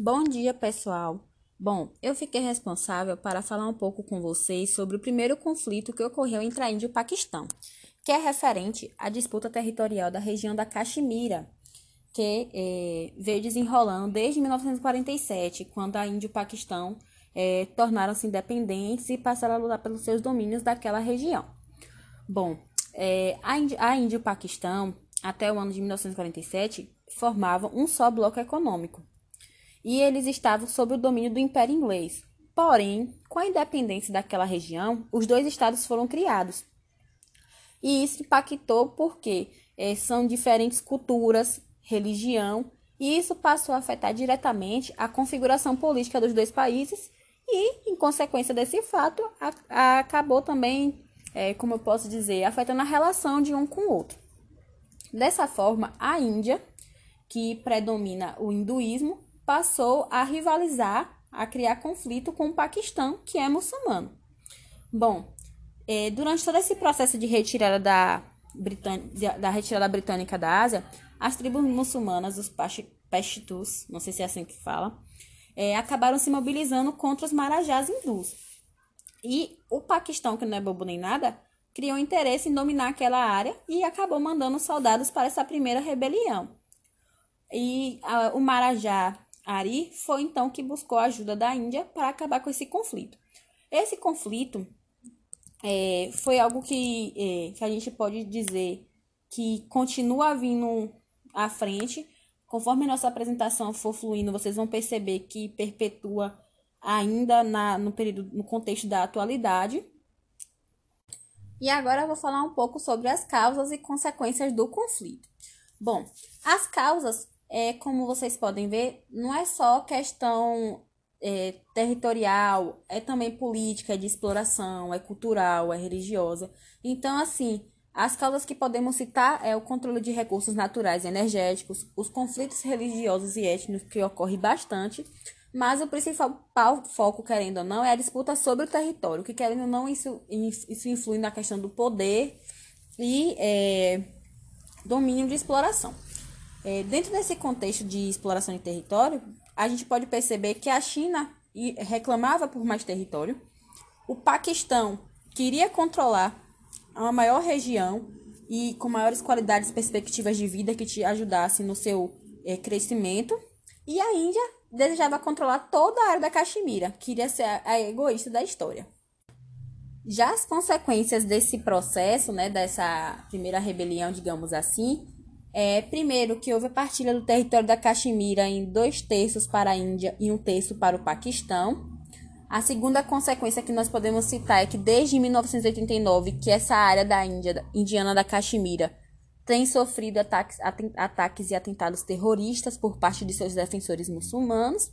Bom dia, pessoal. Bom, eu fiquei responsável para falar um pouco com vocês sobre o primeiro conflito que ocorreu entre a Índia e o Paquistão, que é referente à disputa territorial da região da Caxemira, que eh, veio desenrolando desde 1947, quando a Índia e o Paquistão eh, tornaram-se independentes e passaram a lutar pelos seus domínios daquela região. Bom, eh, a, Índia, a Índia e o Paquistão, até o ano de 1947, formavam um só bloco econômico e eles estavam sob o domínio do Império Inglês. Porém, com a independência daquela região, os dois estados foram criados. E isso impactou porque é, são diferentes culturas, religião, e isso passou a afetar diretamente a configuração política dos dois países e, em consequência desse fato, a, a, acabou também, é, como eu posso dizer, afetando a relação de um com o outro. Dessa forma, a Índia, que predomina o hinduísmo, passou a rivalizar, a criar conflito com o Paquistão, que é muçulmano. Bom, é, durante todo esse processo de retirada da, da retirada britânica da Ásia, as tribos muçulmanas, os Pashtus, não sei se é assim que fala, é, acabaram se mobilizando contra os marajás hindus. E o Paquistão, que não é bobo nem nada, criou interesse em dominar aquela área e acabou mandando soldados para essa primeira rebelião. E a, o Marajá Ari foi então que buscou a ajuda da Índia para acabar com esse conflito. Esse conflito é, foi algo que, é, que a gente pode dizer que continua vindo à frente. Conforme nossa apresentação for fluindo, vocês vão perceber que perpetua ainda na, no período, no contexto da atualidade. E agora eu vou falar um pouco sobre as causas e consequências do conflito. Bom, as causas é, como vocês podem ver, não é só questão é, territorial, é também política, é de exploração, é cultural, é religiosa. Então, assim, as causas que podemos citar é o controle de recursos naturais e energéticos, os conflitos religiosos e étnicos que ocorrem bastante, mas o principal foco, querendo ou não, é a disputa sobre o território, que querendo ou não, isso, isso influi na questão do poder e é, domínio de exploração. É, dentro desse contexto de exploração de território, a gente pode perceber que a China reclamava por mais território, o Paquistão queria controlar uma maior região e com maiores qualidades e perspectivas de vida que te ajudassem no seu é, crescimento, e a Índia desejava controlar toda a área da Caxemira, queria ser a, a egoísta da história. Já as consequências desse processo, né, dessa primeira rebelião, digamos assim, é, primeiro, que houve a partilha do território da Caxemira em dois terços para a Índia e um terço para o Paquistão. A segunda consequência que nós podemos citar é que desde 1989 que essa área da Índia, indiana da Caxemira, tem sofrido ataques, ataques e atentados terroristas por parte de seus defensores muçulmanos.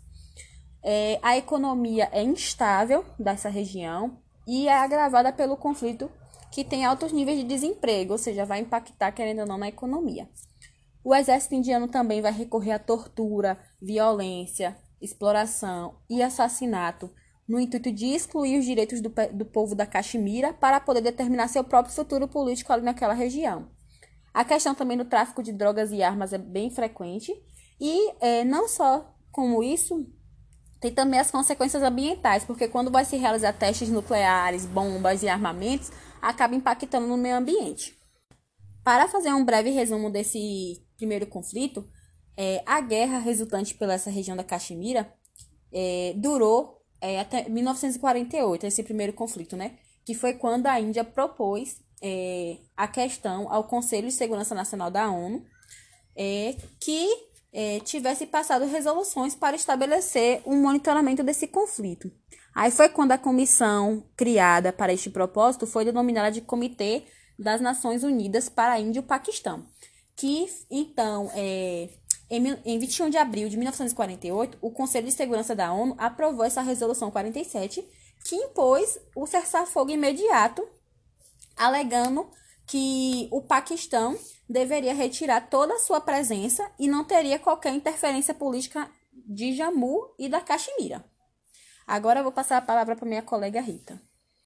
É, a economia é instável dessa região e é agravada pelo conflito que tem altos níveis de desemprego, ou seja, vai impactar, querendo ou não, na economia. O exército indiano também vai recorrer à tortura, violência, exploração e assassinato no intuito de excluir os direitos do, do povo da Caxemira para poder determinar seu próprio futuro político ali naquela região. A questão também do tráfico de drogas e armas é bem frequente e é, não só como isso, tem também as consequências ambientais, porque quando vai se realizar testes nucleares, bombas e armamentos, acaba impactando no meio ambiente. Para fazer um breve resumo desse primeiro conflito, é, a guerra resultante pela essa região da Caxemira é, durou é, até 1948, esse primeiro conflito, né? Que foi quando a Índia propôs é, a questão ao Conselho de Segurança Nacional da ONU é, que é, tivesse passado resoluções para estabelecer um monitoramento desse conflito. Aí foi quando a comissão criada para este propósito foi denominada de Comitê das Nações Unidas para a Índia e o Paquistão, que então, é, em, em 21 de abril de 1948, o Conselho de Segurança da ONU aprovou essa resolução 47, que impôs o cessar-fogo imediato, alegando que o Paquistão deveria retirar toda a sua presença e não teria qualquer interferência política de Jammu e da Caxemira. Agora eu vou passar a palavra para minha colega Rita.